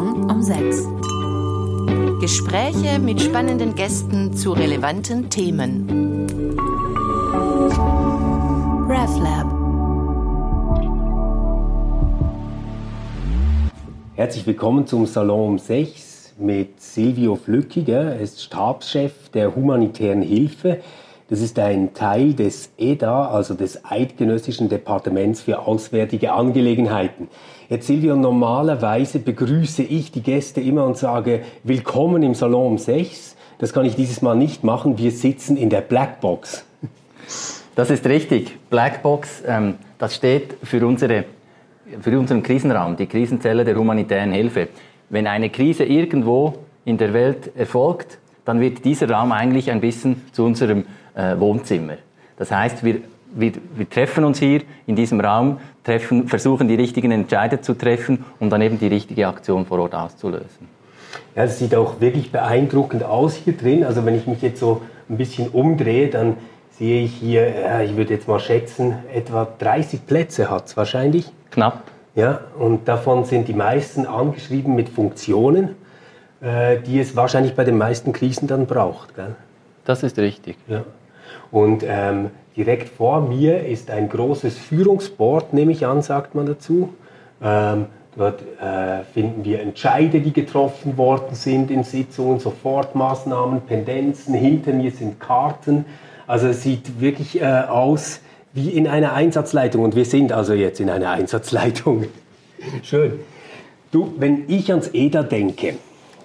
Morgen um 6. Gespräche mit spannenden Gästen zu relevanten Themen. RefLab. Herzlich willkommen zum Salon um 6 mit Silvio Flückiger. Er ist Stabschef der humanitären Hilfe. Das ist ein Teil des EDA, also des Eidgenössischen Departements für Auswärtige Angelegenheiten. Jetzt Silvio, normalerweise begrüße ich die Gäste immer und sage Willkommen im Salon um 6. Das kann ich dieses Mal nicht machen. Wir sitzen in der Blackbox. Das ist richtig. Blackbox, ähm, das steht für, unsere, für unseren Krisenraum, die Krisenzelle der humanitären Hilfe. Wenn eine Krise irgendwo in der Welt erfolgt, dann wird dieser Raum eigentlich ein bisschen zu unserem äh, Wohnzimmer. Das heißt, wir, wir, wir treffen uns hier in diesem Raum, treffen, versuchen die richtigen Entscheidungen zu treffen, um dann eben die richtige Aktion vor Ort auszulösen. Ja, es sieht auch wirklich beeindruckend aus hier drin. Also wenn ich mich jetzt so ein bisschen umdrehe, dann sehe ich hier, ja, ich würde jetzt mal schätzen, etwa 30 Plätze hat es wahrscheinlich. Knapp. Ja, und davon sind die meisten angeschrieben mit Funktionen, die es wahrscheinlich bei den meisten Krisen dann braucht. Gell? Das ist richtig. Ja. Und ähm, direkt vor mir ist ein großes Führungsboard, nehme ich an, sagt man dazu. Ähm, dort äh, finden wir Entscheide, die getroffen worden sind in Sitzungen, Sofortmaßnahmen, Pendenzen. Hinter mir sind Karten. Also es sieht wirklich äh, aus wie in einer Einsatzleitung. Und wir sind also jetzt in einer Einsatzleitung. Schön. Du, wenn ich ans EDA denke,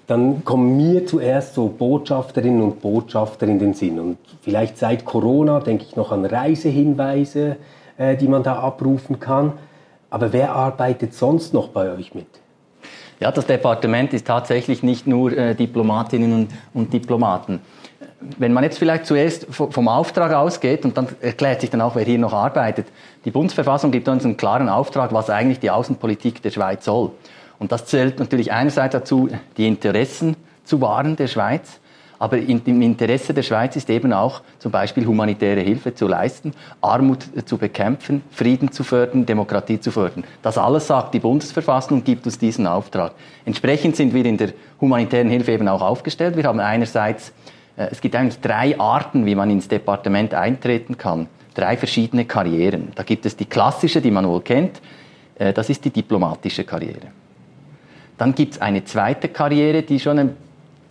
dann kommen mir zuerst so Botschafterinnen und Botschafter in den Sinn. Und vielleicht seit Corona denke ich noch an Reisehinweise, äh, die man da abrufen kann. Aber wer arbeitet sonst noch bei euch mit? Ja, das Departement ist tatsächlich nicht nur äh, Diplomatinnen und, und, Diplomaten. Wenn man jetzt vielleicht zuerst vom Auftrag ausgeht und dann erklärt sich dann auch, wer hier noch arbeitet. Die Bundesverfassung gibt uns einen klaren Auftrag, was eigentlich die Außenpolitik der Schweiz soll. Und das zählt natürlich einerseits dazu, die Interessen zu wahren der Schweiz, aber im Interesse der Schweiz ist eben auch zum Beispiel humanitäre Hilfe zu leisten, Armut zu bekämpfen, Frieden zu fördern, Demokratie zu fördern. Das alles sagt die Bundesverfassung und gibt uns diesen Auftrag. Entsprechend sind wir in der humanitären Hilfe eben auch aufgestellt. Wir haben einerseits, äh, es gibt eigentlich drei Arten, wie man ins Departement eintreten kann. Drei verschiedene Karrieren. Da gibt es die klassische, die man wohl kennt. Äh, das ist die diplomatische Karriere. Dann gibt es eine zweite Karriere, die schon ein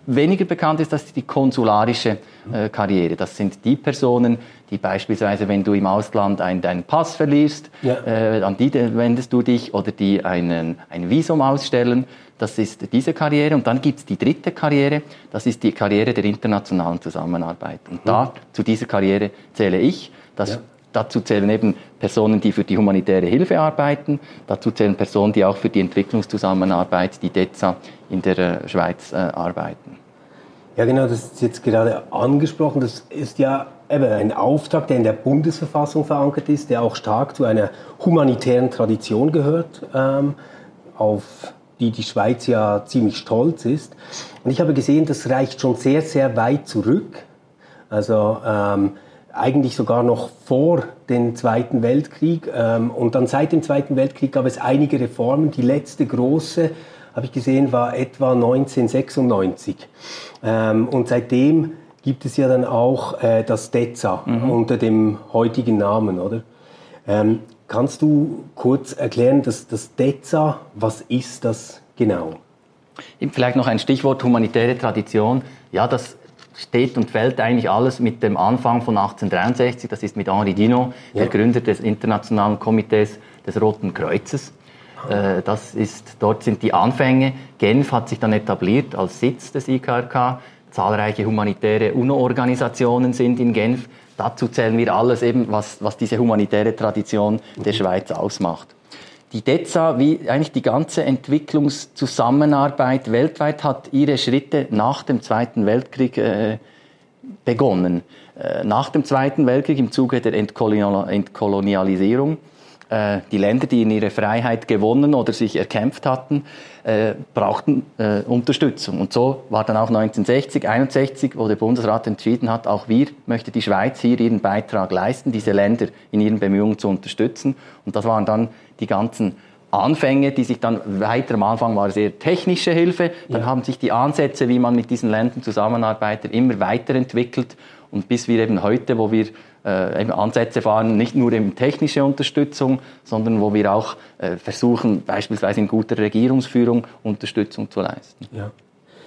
weniger bekannt ist, das ist die konsularische äh, Karriere. Das sind die Personen, die beispielsweise, wenn du im Ausland einen, deinen Pass verlierst, ja. äh, an die wendest du dich oder die einen, ein Visum ausstellen. Das ist diese Karriere. Und dann gibt es die dritte Karriere, das ist die Karriere der internationalen Zusammenarbeit. Und mhm. da, zu dieser Karriere zähle ich. Das ja. Dazu zählen eben Personen, die für die humanitäre Hilfe arbeiten. Dazu zählen Personen, die auch für die Entwicklungszusammenarbeit, die DEZA in der äh, Schweiz äh, arbeiten. Ja, genau, das ist jetzt gerade angesprochen. Das ist ja eben ein Auftrag, der in der Bundesverfassung verankert ist, der auch stark zu einer humanitären Tradition gehört, ähm, auf die die Schweiz ja ziemlich stolz ist. Und ich habe gesehen, das reicht schon sehr, sehr weit zurück. Also ähm, eigentlich sogar noch vor dem Zweiten Weltkrieg. Ähm, und dann seit dem Zweiten Weltkrieg gab es einige Reformen. Die letzte große, habe ich gesehen, war etwa 1996. Ähm, und seitdem gibt es ja dann auch äh, das DEZA mhm. unter dem heutigen Namen, oder? Ähm, kannst du kurz erklären, dass das DEZA, was ist das genau? Vielleicht noch ein Stichwort humanitäre Tradition. Ja, das steht und fällt eigentlich alles mit dem Anfang von 1863. Das ist mit Henri Dino, ja. der Gründer des Internationalen Komitees des Roten Kreuzes. Äh, das ist, dort sind die Anfänge. Genf hat sich dann etabliert als Sitz des IKRK. Zahlreiche humanitäre UNO-Organisationen sind in Genf. Dazu zählen wir alles eben, was, was diese humanitäre Tradition der Schweiz ausmacht. Die DEZA, wie eigentlich die ganze Entwicklungszusammenarbeit weltweit, hat ihre Schritte nach dem Zweiten Weltkrieg äh, begonnen. Äh, nach dem Zweiten Weltkrieg im Zuge der Entkolonial Entkolonialisierung die Länder, die in ihre Freiheit gewonnen oder sich erkämpft hatten, äh, brauchten äh, Unterstützung. Und so war dann auch 1960, 61, wo der Bundesrat entschieden hat, auch wir möchte die Schweiz hier ihren Beitrag leisten, diese Länder in ihren Bemühungen zu unterstützen. Und das waren dann die ganzen Anfänge, die sich dann weiter am Anfang war sehr technische Hilfe, dann ja. haben sich die Ansätze, wie man mit diesen Ländern zusammenarbeitet, immer weiterentwickelt und bis wir eben heute, wo wir äh, Ansätze fahren, nicht nur eben technische Unterstützung, sondern wo wir auch äh, versuchen, beispielsweise in guter Regierungsführung Unterstützung zu leisten. Ja.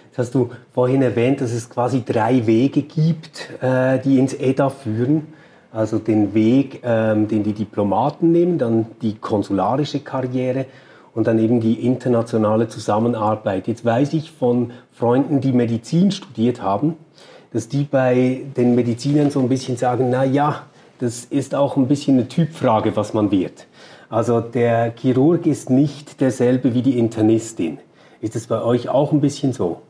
Das hast du vorhin erwähnt, dass es quasi drei Wege gibt, äh, die ins EDA führen. Also den Weg, ähm, den die Diplomaten nehmen, dann die konsularische Karriere und dann eben die internationale Zusammenarbeit. Jetzt weiß ich von Freunden, die Medizin studiert haben, dass die bei den Medizinern so ein bisschen sagen, na ja, das ist auch ein bisschen eine Typfrage, was man wird. Also der Chirurg ist nicht derselbe wie die Internistin. Ist es bei euch auch ein bisschen so?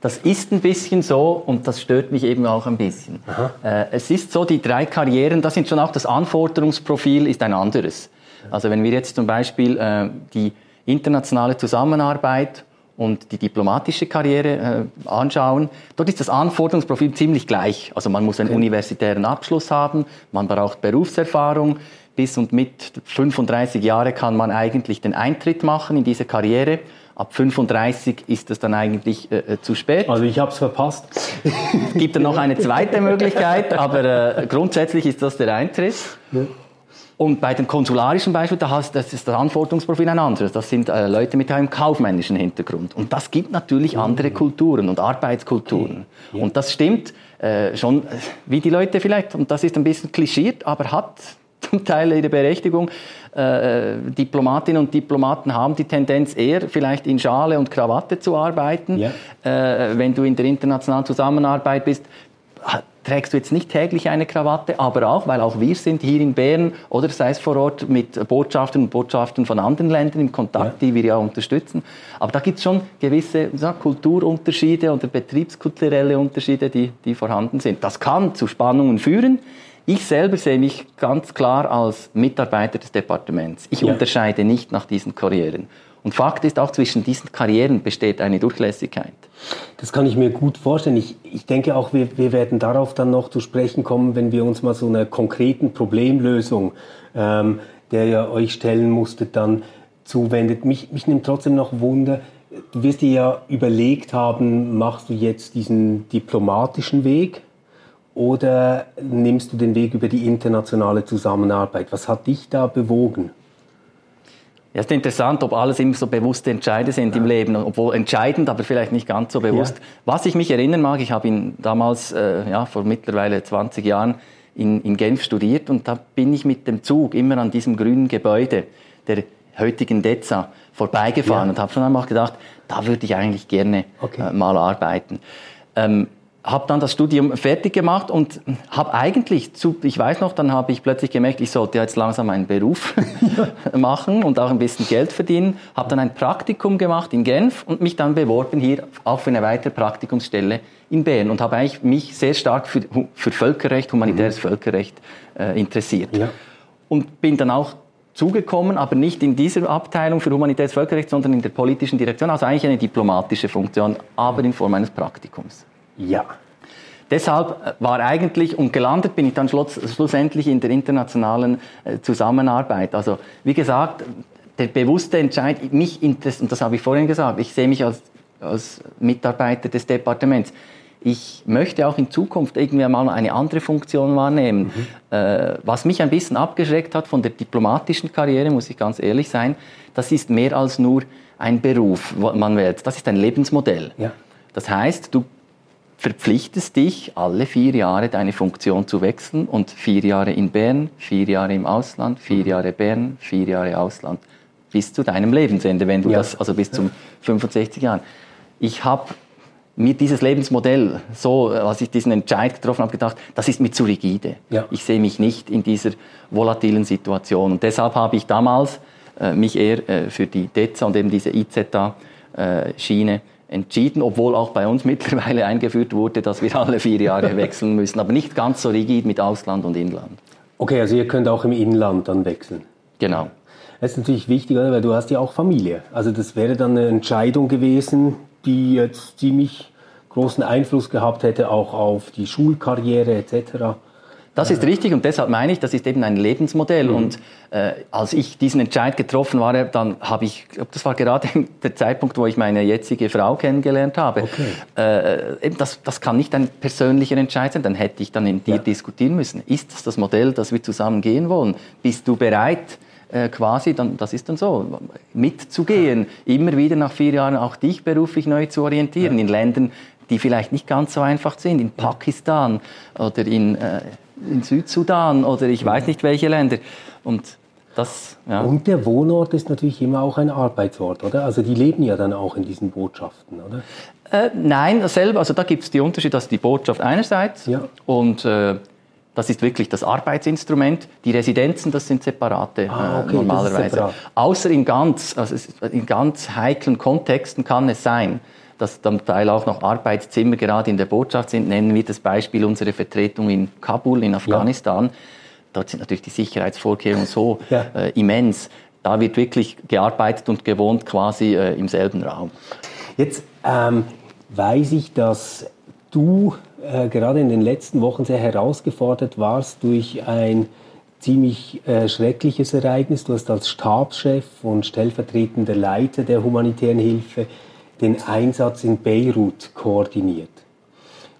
Das ist ein bisschen so und das stört mich eben auch ein bisschen. Äh, es ist so, die drei Karrieren, das sind schon auch das Anforderungsprofil ist ein anderes. Also wenn wir jetzt zum Beispiel äh, die internationale Zusammenarbeit und die diplomatische Karriere äh, anschauen, dort ist das Anforderungsprofil ziemlich gleich. Also man muss einen okay. universitären Abschluss haben, man braucht Berufserfahrung. Bis und mit 35 Jahre kann man eigentlich den Eintritt machen in diese Karriere. Ab 35 ist es dann eigentlich äh, äh, zu spät. Also ich habe es verpasst. Es gibt dann noch eine zweite Möglichkeit, aber äh, grundsätzlich ist das der Eintritt. Ja. Und bei dem konsularischen Beispiel, da hast, das ist das Anforderungsprofil ein anderes. Das sind äh, Leute mit einem kaufmännischen Hintergrund. Und das gibt natürlich andere Kulturen und Arbeitskulturen. Okay. Ja. Und das stimmt äh, schon, äh, wie die Leute vielleicht, und das ist ein bisschen klischiert, aber hat zum Teil ihre Berechtigung. Äh, äh, Diplomatinnen und Diplomaten haben die Tendenz eher vielleicht in Schale und Krawatte zu arbeiten. Ja. Äh, wenn du in der internationalen Zusammenarbeit bist, trägst du jetzt nicht täglich eine Krawatte, aber auch, weil auch wir sind hier in Bern oder sei es vor Ort mit Botschaftern und Botschaftern von anderen Ländern im Kontakt, ja. die wir ja unterstützen. Aber da gibt es schon gewisse ja, Kulturunterschiede oder betriebskulturelle Unterschiede, die, die vorhanden sind. Das kann zu Spannungen führen. Ich selber sehe mich ganz klar als Mitarbeiter des Departements. Ich ja. unterscheide nicht nach diesen Karrieren. Und Fakt ist, auch zwischen diesen Karrieren besteht eine Durchlässigkeit. Das kann ich mir gut vorstellen. Ich, ich denke auch, wir, wir werden darauf dann noch zu sprechen kommen, wenn wir uns mal so einer konkreten Problemlösung, ähm, der ihr euch stellen musstet, dann zuwendet. Mich, mich nimmt trotzdem noch Wunder, du wirst dir ja überlegt haben, machst du jetzt diesen diplomatischen Weg oder nimmst du den Weg über die internationale Zusammenarbeit? Was hat dich da bewogen? Ja, es ist interessant, ob alles immer so bewusste Entscheide sind ja. im Leben, obwohl entscheidend, aber vielleicht nicht ganz so bewusst. Ja. Was ich mich erinnern mag, ich habe ihn damals, äh, ja, vor mittlerweile 20 Jahren in, in Genf studiert und da bin ich mit dem Zug immer an diesem grünen Gebäude der heutigen DEZA vorbeigefahren ja. und habe schon einmal gedacht, da würde ich eigentlich gerne okay. äh, mal arbeiten. Ähm, habe dann das Studium fertig gemacht und habe eigentlich, zu, ich weiß noch, dann habe ich plötzlich gemerkt, ich sollte jetzt langsam einen Beruf machen und auch ein bisschen Geld verdienen. Habe dann ein Praktikum gemacht in Genf und mich dann beworben hier auch für eine weitere Praktikumsstelle in Bern und habe eigentlich mich sehr stark für, für Völkerrecht, humanitäres mhm. Völkerrecht äh, interessiert. Ja. Und bin dann auch zugekommen, aber nicht in dieser Abteilung für humanitäres Völkerrecht, sondern in der politischen Direktion, also eigentlich eine diplomatische Funktion, aber in Form eines Praktikums. Ja. Deshalb äh, war eigentlich, und gelandet bin ich dann schluss, schlussendlich in der internationalen äh, Zusammenarbeit. Also wie gesagt, der bewusste Entscheid, mich interessiert, und das habe ich vorhin gesagt, ich sehe mich als, als Mitarbeiter des Departements. Ich möchte auch in Zukunft irgendwie mal eine andere Funktion wahrnehmen. Mhm. Äh, was mich ein bisschen abgeschreckt hat von der diplomatischen Karriere, muss ich ganz ehrlich sein, das ist mehr als nur ein Beruf, man wählt. Das ist ein Lebensmodell. Ja. Das heißt, du verpflichtest dich, alle vier Jahre deine Funktion zu wechseln und vier Jahre in Bern, vier Jahre im Ausland, vier mhm. Jahre Bern, vier Jahre Ausland, bis zu deinem Lebensende, wenn du ja. das, also bis zum 65 Jahren. Ich habe mir dieses Lebensmodell, so als ich diesen Entscheid getroffen habe, gedacht, das ist mir zu rigide. Ja. Ich sehe mich nicht in dieser volatilen Situation. Und deshalb habe ich damals äh, mich eher äh, für die DEZA und eben diese IZA-Schiene äh, entschieden, obwohl auch bei uns mittlerweile eingeführt wurde, dass wir alle vier Jahre wechseln müssen, aber nicht ganz so rigid mit Ausland und Inland. Okay, also ihr könnt auch im Inland dann wechseln. Genau. Das ist natürlich wichtig, weil du hast ja auch Familie. Also das wäre dann eine Entscheidung gewesen, die jetzt ziemlich großen Einfluss gehabt hätte, auch auf die Schulkarriere etc. Das ist richtig und deshalb meine ich, das ist eben ein Lebensmodell. Mhm. Und äh, als ich diesen Entscheid getroffen war, dann habe ich, das war gerade der Zeitpunkt, wo ich meine jetzige Frau kennengelernt habe. Okay. Äh, das, das kann nicht ein persönlicher Entscheid sein, dann hätte ich dann in dir ja. diskutieren müssen. Ist das das Modell, das wir zusammen gehen wollen? Bist du bereit, äh, quasi, dann, das ist dann so, mitzugehen, immer wieder nach vier Jahren auch dich beruflich neu zu orientieren, ja. in Ländern, die vielleicht nicht ganz so einfach sind, in Pakistan oder in, äh, in Südsudan oder ich weiß nicht welche Länder. Und das, ja. Und der Wohnort ist natürlich immer auch ein Arbeitsort, oder? Also die leben ja dann auch in diesen Botschaften, oder? Äh, nein, selber, also da gibt es die Unterschiede, dass die Botschaft einerseits ja. und äh, das ist wirklich das Arbeitsinstrument. Die Residenzen, das sind separate ah, okay, äh, normalerweise. Separat. Außer in ganz, also in ganz heiklen Kontexten kann es sein, dass zum Teil auch noch Arbeitszimmer gerade in der Botschaft sind. Nennen wir das Beispiel unsere Vertretung in Kabul in Afghanistan. Ja. Dort sind natürlich die Sicherheitsvorkehrungen so ja. äh, immens. Da wird wirklich gearbeitet und gewohnt quasi äh, im selben Raum. Jetzt ähm, weiß ich, dass du äh, gerade in den letzten Wochen sehr herausgefordert warst durch ein ziemlich äh, schreckliches Ereignis. Du hast als Stabschef und stellvertretender Leiter der humanitären Hilfe den Einsatz in Beirut koordiniert.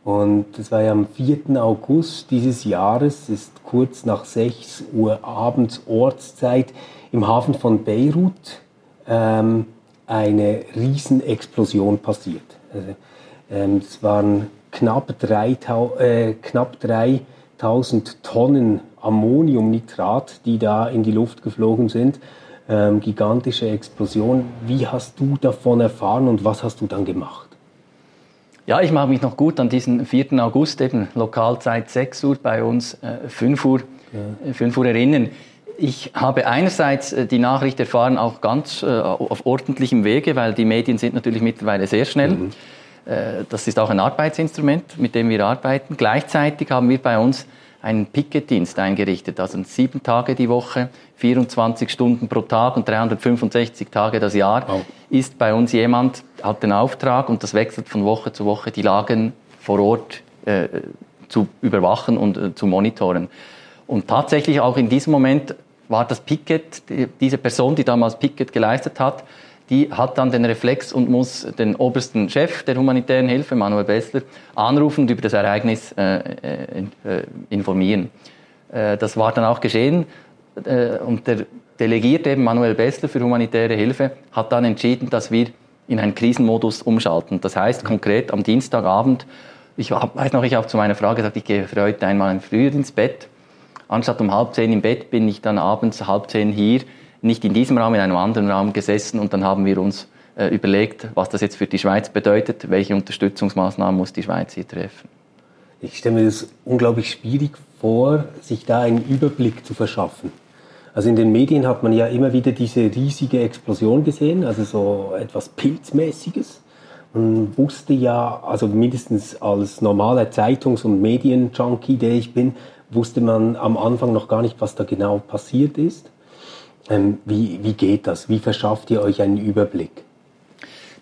Und das war ja am 4. August dieses Jahres, ist kurz nach 6 Uhr abends Ortszeit im Hafen von Beirut ähm, eine Riesenexplosion passiert. Also, ähm, es waren knapp, 3000, äh, knapp 3000 Tonnen Ammoniumnitrat, die da in die Luft geflogen sind. Ähm, gigantische Explosion. Wie hast du davon erfahren und was hast du dann gemacht? Ja, ich mache mich noch gut an diesen 4. August, eben Lokalzeit 6 Uhr, bei uns äh, 5 Uhr, ja. 5 äh, Uhr erinnern. Ich habe einerseits äh, die Nachricht erfahren, auch ganz äh, auf ordentlichem Wege, weil die Medien sind natürlich mittlerweile sehr schnell. Mhm. Äh, das ist auch ein Arbeitsinstrument, mit dem wir arbeiten. Gleichzeitig haben wir bei uns einen Picketdienst eingerichtet, also sieben Tage die Woche, 24 Stunden pro Tag und 365 Tage das Jahr wow. ist bei uns jemand, hat den Auftrag und das wechselt von Woche zu Woche, die Lagen vor Ort äh, zu überwachen und äh, zu monitoren. Und tatsächlich auch in diesem Moment war das Picket, diese Person, die damals Picket geleistet hat, die hat dann den Reflex und muss den obersten Chef der humanitären Hilfe, Manuel Bessler, anrufen und über das Ereignis äh, äh, äh informieren. Äh, das war dann auch geschehen äh, und der Delegierte, eben Manuel Bessler für humanitäre Hilfe, hat dann entschieden, dass wir in einen Krisenmodus umschalten. Das heißt konkret am Dienstagabend, ich hab, weiß noch, ich habe zu meiner Frau gesagt, ich gehe heute einmal früher ins Bett. Anstatt um halb zehn im Bett bin ich dann abends halb zehn hier nicht in diesem Raum, in einem anderen Raum gesessen und dann haben wir uns äh, überlegt, was das jetzt für die Schweiz bedeutet, welche Unterstützungsmaßnahmen muss die Schweiz hier treffen. Ich stelle mir das unglaublich schwierig vor, sich da einen Überblick zu verschaffen. Also in den Medien hat man ja immer wieder diese riesige Explosion gesehen, also so etwas Pilzmäßiges. Man wusste ja, also mindestens als normaler Zeitungs- und Medienjunkie, der ich bin, wusste man am Anfang noch gar nicht, was da genau passiert ist. Ähm, wie, wie geht das? Wie verschafft ihr euch einen Überblick?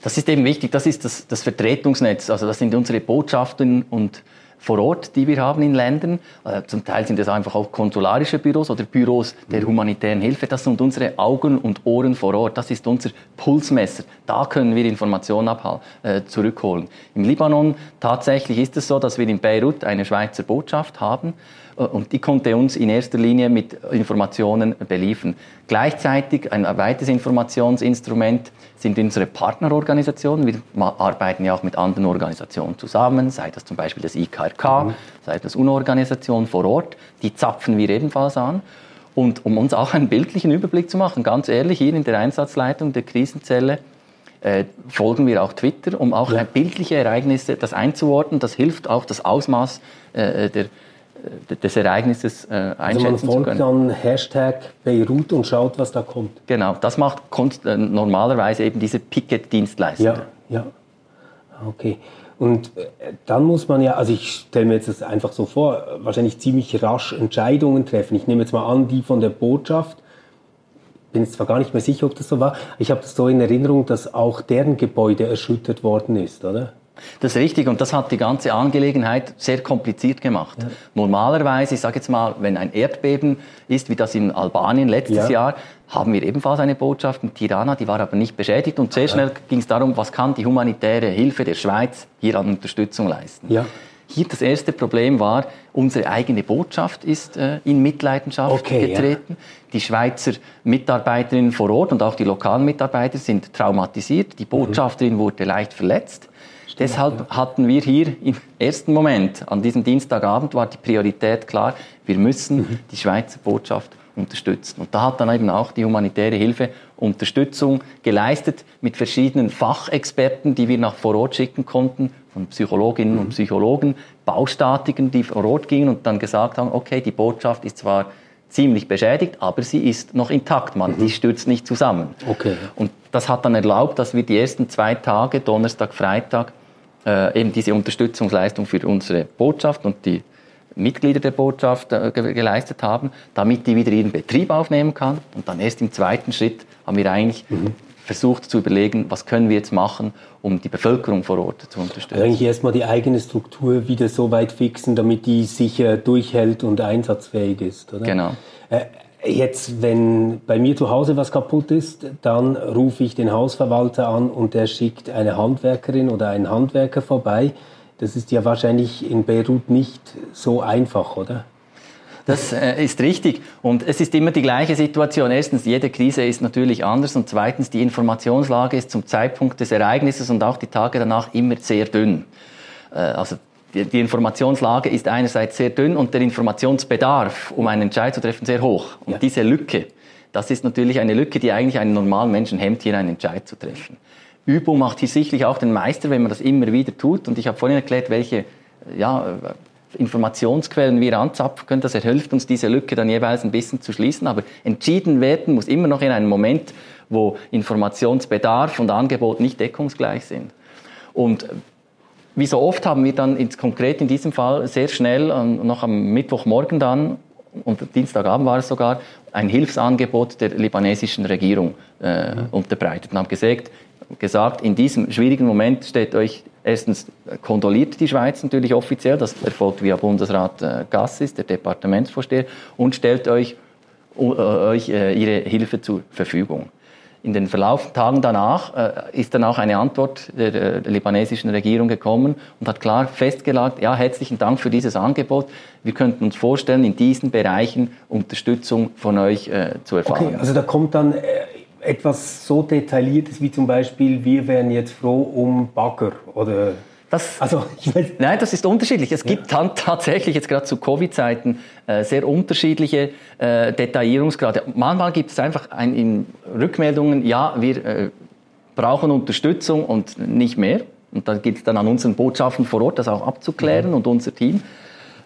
Das ist eben wichtig, das ist das, das Vertretungsnetz. Also das sind unsere Botschaften und vor Ort, die wir haben in Ländern. Äh, zum Teil sind es einfach auch konsularische Büros oder Büros der mhm. humanitären Hilfe. Das sind unsere Augen und Ohren vor Ort. Das ist unser Pulsmesser. Da können wir Informationen abhalten, äh, zurückholen. Im Libanon tatsächlich ist es so, dass wir in Beirut eine Schweizer Botschaft haben und die konnte uns in erster Linie mit Informationen beliefern. Gleichzeitig ein weiteres Informationsinstrument sind unsere Partnerorganisationen. Wir arbeiten ja auch mit anderen Organisationen zusammen, sei das zum Beispiel das IKRK, mhm. sei das UNO-Organisation vor Ort. Die zapfen wir ebenfalls an. Und um uns auch einen bildlichen Überblick zu machen, ganz ehrlich, hier in der Einsatzleitung der Krisenzelle äh, folgen wir auch Twitter, um auch ja. bildliche Ereignisse das einzuordnen. Das hilft auch das Ausmaß äh, der, äh, des Ereignisses äh, einschätzen also man folgt dann Hashtag Beirut und schaut, was da kommt. Genau, das macht äh, normalerweise eben diese Picket-Dienstleister. Ja, ja. Okay. Und äh, dann muss man ja, also ich stelle mir jetzt das einfach so vor, wahrscheinlich ziemlich rasch Entscheidungen treffen. Ich nehme jetzt mal an, die von der Botschaft, bin jetzt zwar gar nicht mehr sicher, ob das so war, ich habe das so in Erinnerung, dass auch deren Gebäude erschüttert worden ist, oder? Das ist richtig und das hat die ganze Angelegenheit sehr kompliziert gemacht. Ja. Normalerweise, ich sage jetzt mal, wenn ein Erdbeben ist, wie das in Albanien letztes ja. Jahr, haben wir ebenfalls eine Botschaft in Tirana, die war aber nicht beschädigt und sehr schnell ging es darum, was kann die humanitäre Hilfe der Schweiz hier an Unterstützung leisten. Ja. Hier das erste Problem war, unsere eigene Botschaft ist äh, in Mitleidenschaft okay, getreten. Ja. Die Schweizer Mitarbeiterinnen vor Ort und auch die lokalen Mitarbeiter sind traumatisiert. Die Botschafterin mhm. wurde leicht verletzt. Stimmt, Deshalb ja. hatten wir hier im ersten Moment, an diesem Dienstagabend, war die Priorität klar, wir müssen mhm. die Schweizer Botschaft unterstützen. Und da hat dann eben auch die humanitäre Hilfe Unterstützung geleistet mit verschiedenen Fachexperten, die wir nach vor Ort schicken konnten, von Psychologinnen und mhm. Psychologen, Baustatikern, die vor Ort gingen und dann gesagt haben, okay, die Botschaft ist zwar ziemlich beschädigt, aber sie ist noch intakt, man, mhm. die stürzt nicht zusammen. Okay. Und das hat dann erlaubt, dass wir die ersten zwei Tage, Donnerstag, Freitag, äh, eben diese Unterstützungsleistung für unsere Botschaft und die Mitglieder der Botschaft äh, geleistet haben, damit die wieder ihren Betrieb aufnehmen kann. Und dann erst im zweiten Schritt haben wir eigentlich mhm. versucht zu überlegen, was können wir jetzt machen, um die Bevölkerung vor Ort zu unterstützen. Also eigentlich erstmal die eigene Struktur wieder so weit fixen, damit die sicher durchhält und einsatzfähig ist, oder? Genau. Äh, Jetzt, wenn bei mir zu Hause was kaputt ist, dann rufe ich den Hausverwalter an und der schickt eine Handwerkerin oder einen Handwerker vorbei. Das ist ja wahrscheinlich in Beirut nicht so einfach, oder? Das äh, ist richtig. Und es ist immer die gleiche Situation. Erstens, jede Krise ist natürlich anders. Und zweitens, die Informationslage ist zum Zeitpunkt des Ereignisses und auch die Tage danach immer sehr dünn. Äh, also die, Informationslage ist einerseits sehr dünn und der Informationsbedarf, um einen Entscheid zu treffen, sehr hoch. Und ja. diese Lücke, das ist natürlich eine Lücke, die eigentlich einen normalen Menschen hemmt, hier einen Entscheid zu treffen. Übung macht hier sicherlich auch den Meister, wenn man das immer wieder tut. Und ich habe vorhin erklärt, welche ja, Informationsquellen wir anzapfen können. Das hilft uns, diese Lücke dann jeweils ein bisschen zu schließen. Aber entschieden werden muss immer noch in einem Moment, wo Informationsbedarf und Angebot nicht deckungsgleich sind. Und wie so oft haben wir dann ins, konkret in diesem Fall sehr schnell, noch am Mittwochmorgen dann, und Dienstagabend war es sogar, ein Hilfsangebot der libanesischen Regierung äh, mhm. unterbreitet und haben gesagt, gesagt, in diesem schwierigen Moment steht euch erstens kondoliert die Schweiz natürlich offiziell, das erfolgt via Bundesrat äh, Gassis, der Departementsvorsteher, und stellt euch, uh, euch äh, ihre Hilfe zur Verfügung. In den verlaufenden Tagen danach äh, ist dann auch eine Antwort der, der, libanesischen Regierung gekommen und hat klar festgelegt, ja, herzlichen Dank für dieses Angebot. Wir könnten uns vorstellen, in diesen Bereichen Unterstützung von euch äh, zu erfahren. Okay, also da kommt dann etwas so Detailliertes wie zum Beispiel, wir wären jetzt froh um Bagger oder das, also, nein, das ist unterschiedlich. Es gibt ja. tatsächlich jetzt gerade zu Covid-Zeiten äh, sehr unterschiedliche äh, Detaillierungsgrade. Manchmal gibt es einfach ein, in Rückmeldungen, ja, wir äh, brauchen Unterstützung und nicht mehr. Und dann gilt es dann an unseren Botschaften vor Ort, das auch abzuklären mhm. und unser Team.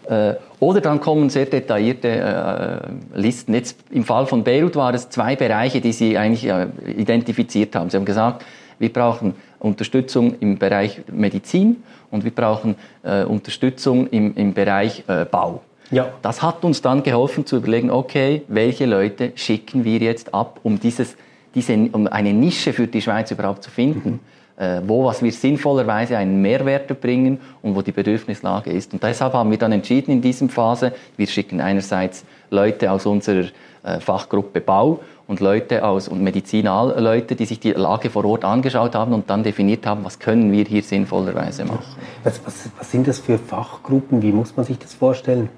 Äh, oder dann kommen sehr detaillierte äh, Listen. Jetzt im Fall von Beirut waren es zwei Bereiche, die Sie eigentlich äh, identifiziert haben. Sie haben gesagt, wir brauchen Unterstützung im Bereich Medizin und wir brauchen äh, Unterstützung im, im Bereich äh, Bau. Ja. Das hat uns dann geholfen zu überlegen, okay, welche Leute schicken wir jetzt ab, um, dieses, diese, um eine Nische für die Schweiz überhaupt zu finden. Mhm wo was wir sinnvollerweise einen Mehrwert bringen und wo die Bedürfnislage ist. Und deshalb haben wir dann entschieden in diesem Phase, wir schicken einerseits Leute aus unserer äh, Fachgruppe Bau und Leute aus und Medizinalleute, die sich die Lage vor Ort angeschaut haben und dann definiert haben, was können wir hier sinnvollerweise machen. Was, was, was sind das für Fachgruppen? Wie muss man sich das vorstellen?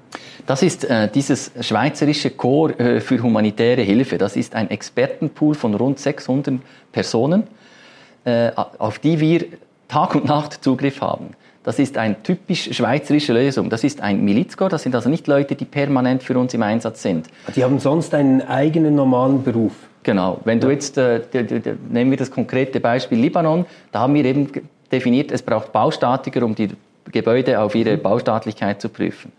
Das ist äh, dieses schweizerische Chor äh, für humanitäre Hilfe. Das ist ein Expertenpool von rund 600 Personen äh, auf die wir Tag und Nacht Zugriff haben. Das ist eine typisch schweizerische Lösung. Das ist ein Milizkorps, das sind also nicht Leute, die permanent für uns im Einsatz sind. Die haben sonst einen eigenen normalen Beruf. Genau. Wenn du jetzt, äh, nehmen wir das konkrete Beispiel Libanon, da haben wir eben definiert, es braucht Baustatiker, um die Gebäude auf ihre mhm. Baustaatlichkeit zu prüfen.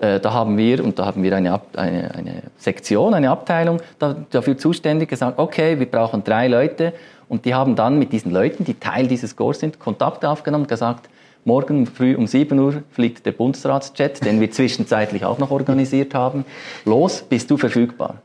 Äh, da haben wir, und da haben wir eine, eine, eine Sektion, eine Abteilung dafür zuständig gesagt, okay, wir brauchen drei Leute und die haben dann mit diesen Leuten, die Teil dieses Corps sind, Kontakt aufgenommen und gesagt, morgen früh um 7 Uhr fliegt der Bundesratsjet, den wir zwischenzeitlich auch noch organisiert haben. Los, bist du verfügbar?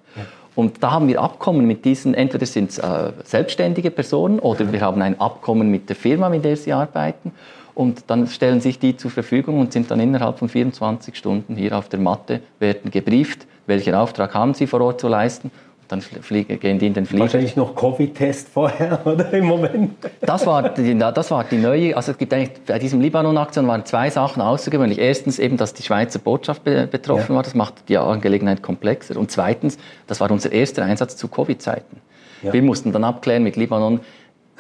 Und da haben wir Abkommen mit diesen, entweder sind es äh, selbstständige Personen oder wir haben ein Abkommen mit der Firma, mit der sie arbeiten. und dann stellen sich die zur Verfügung und sind dann innerhalb von 24 Stunden hier auf der Matte, werden gebrieft, welchen Auftrag haben sie vor Ort zu leisten dann fliegen, gehen die in den Flieger. Wahrscheinlich noch Covid-Test vorher, oder im Moment? Das war, die, das war die neue, also es gibt eigentlich, bei diesem Libanon-Aktion waren zwei Sachen außergewöhnlich. Erstens eben, dass die Schweizer Botschaft be betroffen ja. war, das macht die Angelegenheit komplexer. Und zweitens, das war unser erster Einsatz zu Covid-Zeiten. Ja. Wir mussten dann abklären mit Libanon,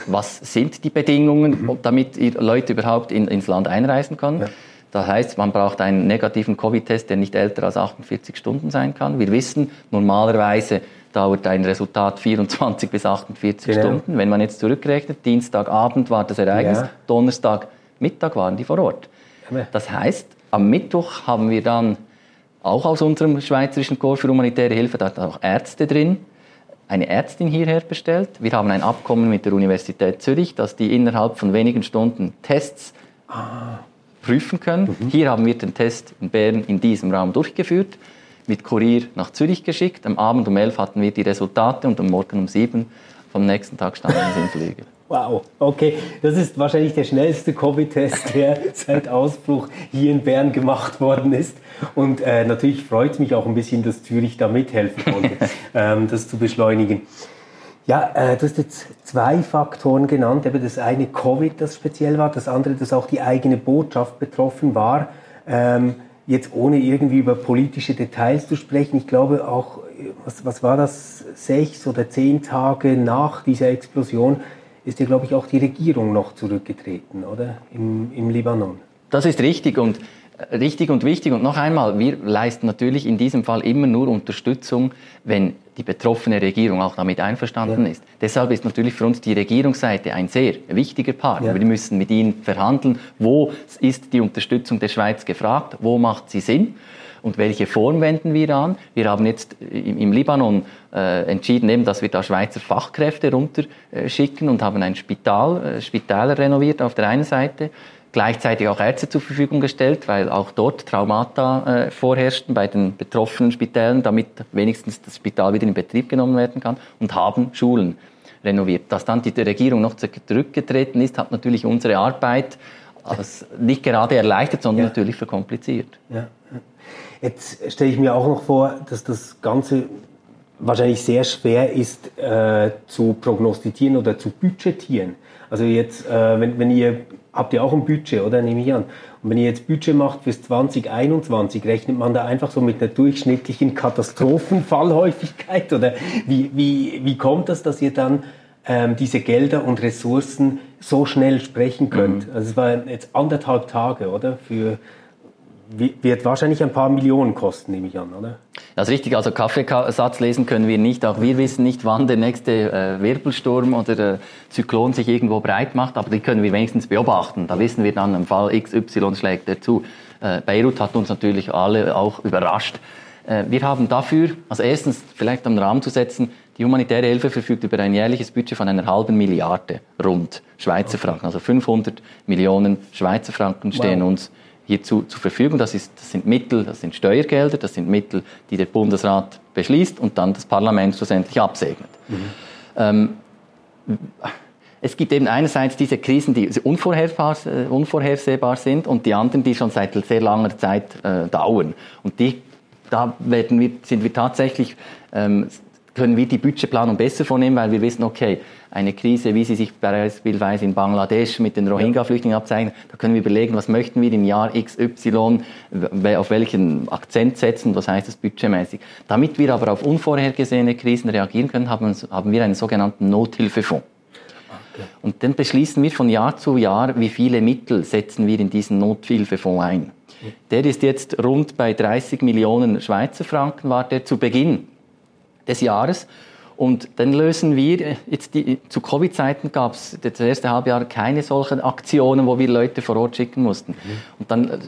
was sind die Bedingungen, mhm. damit Leute überhaupt in, ins Land einreisen können. Ja. Das heißt, man braucht einen negativen Covid-Test, der nicht älter als 48 Stunden sein kann. Wir wissen, normalerweise dauert ein Resultat 24 bis 48 genau. Stunden. Wenn man jetzt zurückrechnet, Dienstagabend war das Ereignis, ja. Donnerstag Mittag waren die vor Ort. Das heißt, am Mittwoch haben wir dann auch aus unserem Schweizerischen Korps für humanitäre Hilfe, da auch Ärzte drin, eine Ärztin hierher bestellt. Wir haben ein Abkommen mit der Universität Zürich, dass die innerhalb von wenigen Stunden Tests ah. prüfen können. Mhm. Hier haben wir den Test in Bern in diesem Raum durchgeführt mit Kurier nach Zürich geschickt. Am Abend um 11 hatten wir die Resultate und am Morgen um 7 vom nächsten Tag standen sie im Flieger. Wow, okay. Das ist wahrscheinlich der schnellste Covid-Test, der seit Ausbruch hier in Bern gemacht worden ist. Und äh, natürlich freut es mich auch ein bisschen, dass Zürich da mithelfen konnte, ähm, das zu beschleunigen. Ja, äh, du hast jetzt zwei Faktoren genannt. Eben das eine Covid, das speziell war, das andere, dass auch die eigene Botschaft betroffen war. Ähm, jetzt ohne irgendwie über politische Details zu sprechen, ich glaube auch, was, was war das, sechs oder zehn Tage nach dieser Explosion, ist ja, glaube ich, auch die Regierung noch zurückgetreten, oder? Im, im Libanon. Das ist richtig und richtig und wichtig. Und noch einmal, wir leisten natürlich in diesem Fall immer nur Unterstützung, wenn die betroffene Regierung auch damit einverstanden ja. ist. Deshalb ist natürlich für uns die Regierungsseite ein sehr wichtiger Partner. Ja. Wir müssen mit ihnen verhandeln, wo ist die Unterstützung der Schweiz gefragt, wo macht sie Sinn und welche Form wenden wir an. Wir haben jetzt im, im Libanon äh, entschieden, eben, dass wir da Schweizer Fachkräfte runterschicken äh, und haben ein Spital, äh, Spitäler renoviert auf der einen Seite gleichzeitig auch Ärzte zur Verfügung gestellt, weil auch dort Traumata äh, vorherrschten bei den betroffenen Spitälern, damit wenigstens das Spital wieder in Betrieb genommen werden kann und haben Schulen renoviert. Dass dann die Regierung noch zurückgetreten ist, hat natürlich unsere Arbeit als nicht gerade erleichtert, sondern ja. natürlich verkompliziert. Ja. Jetzt stelle ich mir auch noch vor, dass das Ganze wahrscheinlich sehr schwer ist äh, zu prognostizieren oder zu budgetieren. Also jetzt, äh, wenn, wenn ihr habt ihr auch ein Budget, oder? Nehme ich an. Und wenn ihr jetzt Budget macht fürs 2021, rechnet man da einfach so mit einer durchschnittlichen Katastrophenfallhäufigkeit? Oder wie, wie, wie kommt das, dass ihr dann ähm, diese Gelder und Ressourcen so schnell sprechen könnt? Mhm. Also es waren jetzt anderthalb Tage, oder? Für, wird wahrscheinlich ein paar Millionen kosten, nehme ich an, oder? Das ist richtig. Also Kaffeesatz lesen können wir nicht. Auch wir wissen nicht, wann der nächste äh, Wirbelsturm oder äh, Zyklon sich irgendwo breit macht, aber die können wir wenigstens beobachten. Da wissen wir dann, im Fall XY schlägt er zu. Äh, Beirut hat uns natürlich alle auch überrascht. Wir haben dafür, also erstens vielleicht am Rahmen zu setzen, die humanitäre Hilfe verfügt über ein jährliches Budget von einer halben Milliarde rund Schweizer Franken. Also 500 Millionen Schweizer Franken stehen wow. uns hierzu zur Verfügung. Das, ist, das sind Mittel, das sind Steuergelder, das sind Mittel, die der Bundesrat beschließt und dann das Parlament schlussendlich absegnet. Mhm. Ähm, es gibt eben einerseits diese Krisen, die unvorhersehbar, äh, unvorhersehbar sind und die anderen, die schon seit sehr langer Zeit äh, dauern. Und die, da werden wir, sind wir tatsächlich ähm, können wir die Budgetplanung besser vornehmen, weil wir wissen, okay, eine Krise, wie sie sich beispielsweise in Bangladesch mit den Rohingya-Flüchtlingen abzeichnet, da können wir überlegen, was möchten wir im Jahr XY, auf welchen Akzent setzen, was heißt das budgetmäßig. Damit wir aber auf unvorhergesehene Krisen reagieren können, haben, haben wir einen sogenannten Nothilfefonds. Und dann beschließen wir von Jahr zu Jahr, wie viele Mittel setzen wir in diesen Nothilfefonds ein. Der ist jetzt rund bei 30 Millionen Schweizer Franken, war der zu Beginn des Jahres. Und dann lösen wir, jetzt die, zu Covid-Zeiten gab es das erste Halbjahr keine solchen Aktionen, wo wir Leute vor Ort schicken mussten. Mhm. Und dann äh,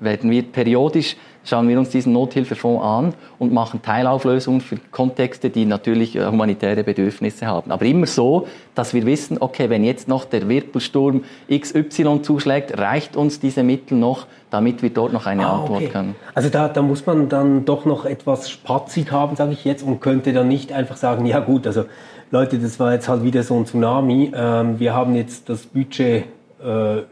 werden wir periodisch, schauen wir uns diesen Nothilfefonds an und machen Teilauflösungen für Kontexte, die natürlich äh, humanitäre Bedürfnisse haben. Aber immer so, dass wir wissen, okay, wenn jetzt noch der Wirbelsturm XY zuschlägt, reicht uns diese Mittel noch, damit wir dort noch eine ah, Antwort okay. können. Also da, da muss man dann doch noch etwas spatzig haben, sage ich jetzt, und könnte dann nicht einfach sagen, ja gut, also Leute, das war jetzt halt wieder so ein Tsunami, ähm, wir haben jetzt das Budget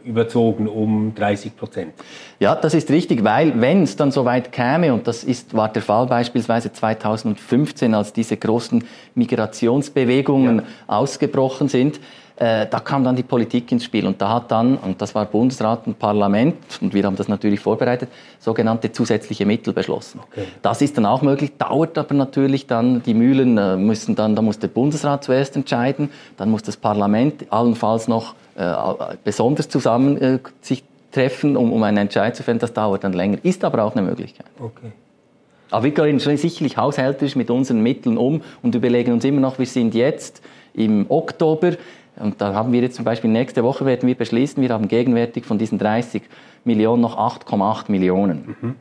überzogen um 30 Prozent. Ja, das ist richtig, weil wenn es dann soweit käme, und das ist, war der Fall beispielsweise 2015, als diese großen Migrationsbewegungen ja. ausgebrochen sind, äh, da kam dann die Politik ins Spiel und da hat dann, und das war Bundesrat und Parlament, und wir haben das natürlich vorbereitet, sogenannte zusätzliche Mittel beschlossen. Okay. Das ist dann auch möglich, dauert aber natürlich dann, die Mühlen äh, müssen dann, da muss der Bundesrat zuerst entscheiden, dann muss das Parlament allenfalls noch äh, besonders zusammen äh, sich treffen, um, um einen Entscheid zu fällen, das dauert dann länger, ist aber auch eine Möglichkeit. Okay. Aber wir gehen schon sicherlich haushälterisch mit unseren Mitteln um und überlegen uns immer noch, wir sind jetzt im Oktober, und da haben wir jetzt zum Beispiel nächste Woche werden wir beschließen, wir haben gegenwärtig von diesen 30 Millionen noch 8,8 Millionen. Mhm.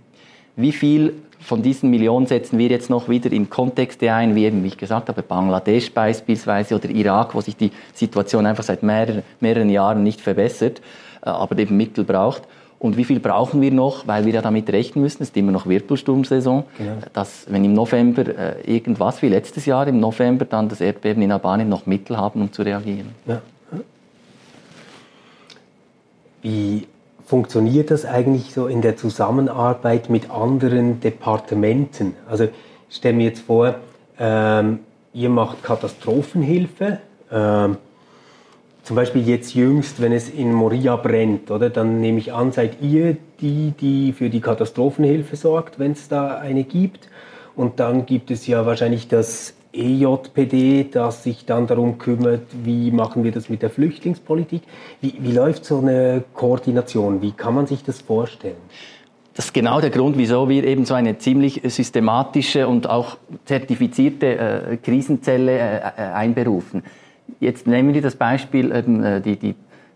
Wie viel von diesen Millionen setzen wir jetzt noch wieder in Kontexte ein, wie eben, wie ich gesagt habe, Bangladesch beispielsweise oder Irak, wo sich die Situation einfach seit mehreren, mehreren Jahren nicht verbessert, äh, aber eben Mittel braucht. Und wie viel brauchen wir noch, weil wir ja damit rechnen müssen, es ist immer noch Wirbelsturmsaison, genau. dass wenn im November äh, irgendwas wie letztes Jahr im November dann das Erdbeben in Albanien noch Mittel haben, um zu reagieren. Ja. Wie funktioniert das eigentlich so in der Zusammenarbeit mit anderen Departementen? Also ich stelle mir jetzt vor, ähm, ihr macht Katastrophenhilfe. Ähm, zum Beispiel jetzt jüngst, wenn es in Moria brennt, oder, dann nehme ich an, seid ihr die, die für die Katastrophenhilfe sorgt, wenn es da eine gibt. Und dann gibt es ja wahrscheinlich das EJPD, das sich dann darum kümmert, wie machen wir das mit der Flüchtlingspolitik. Wie, wie läuft so eine Koordination? Wie kann man sich das vorstellen? Das ist genau der Grund, wieso wir eben so eine ziemlich systematische und auch zertifizierte äh, Krisenzelle äh, äh einberufen. Jetzt nehmen wir das Beispiel, äh, die, die,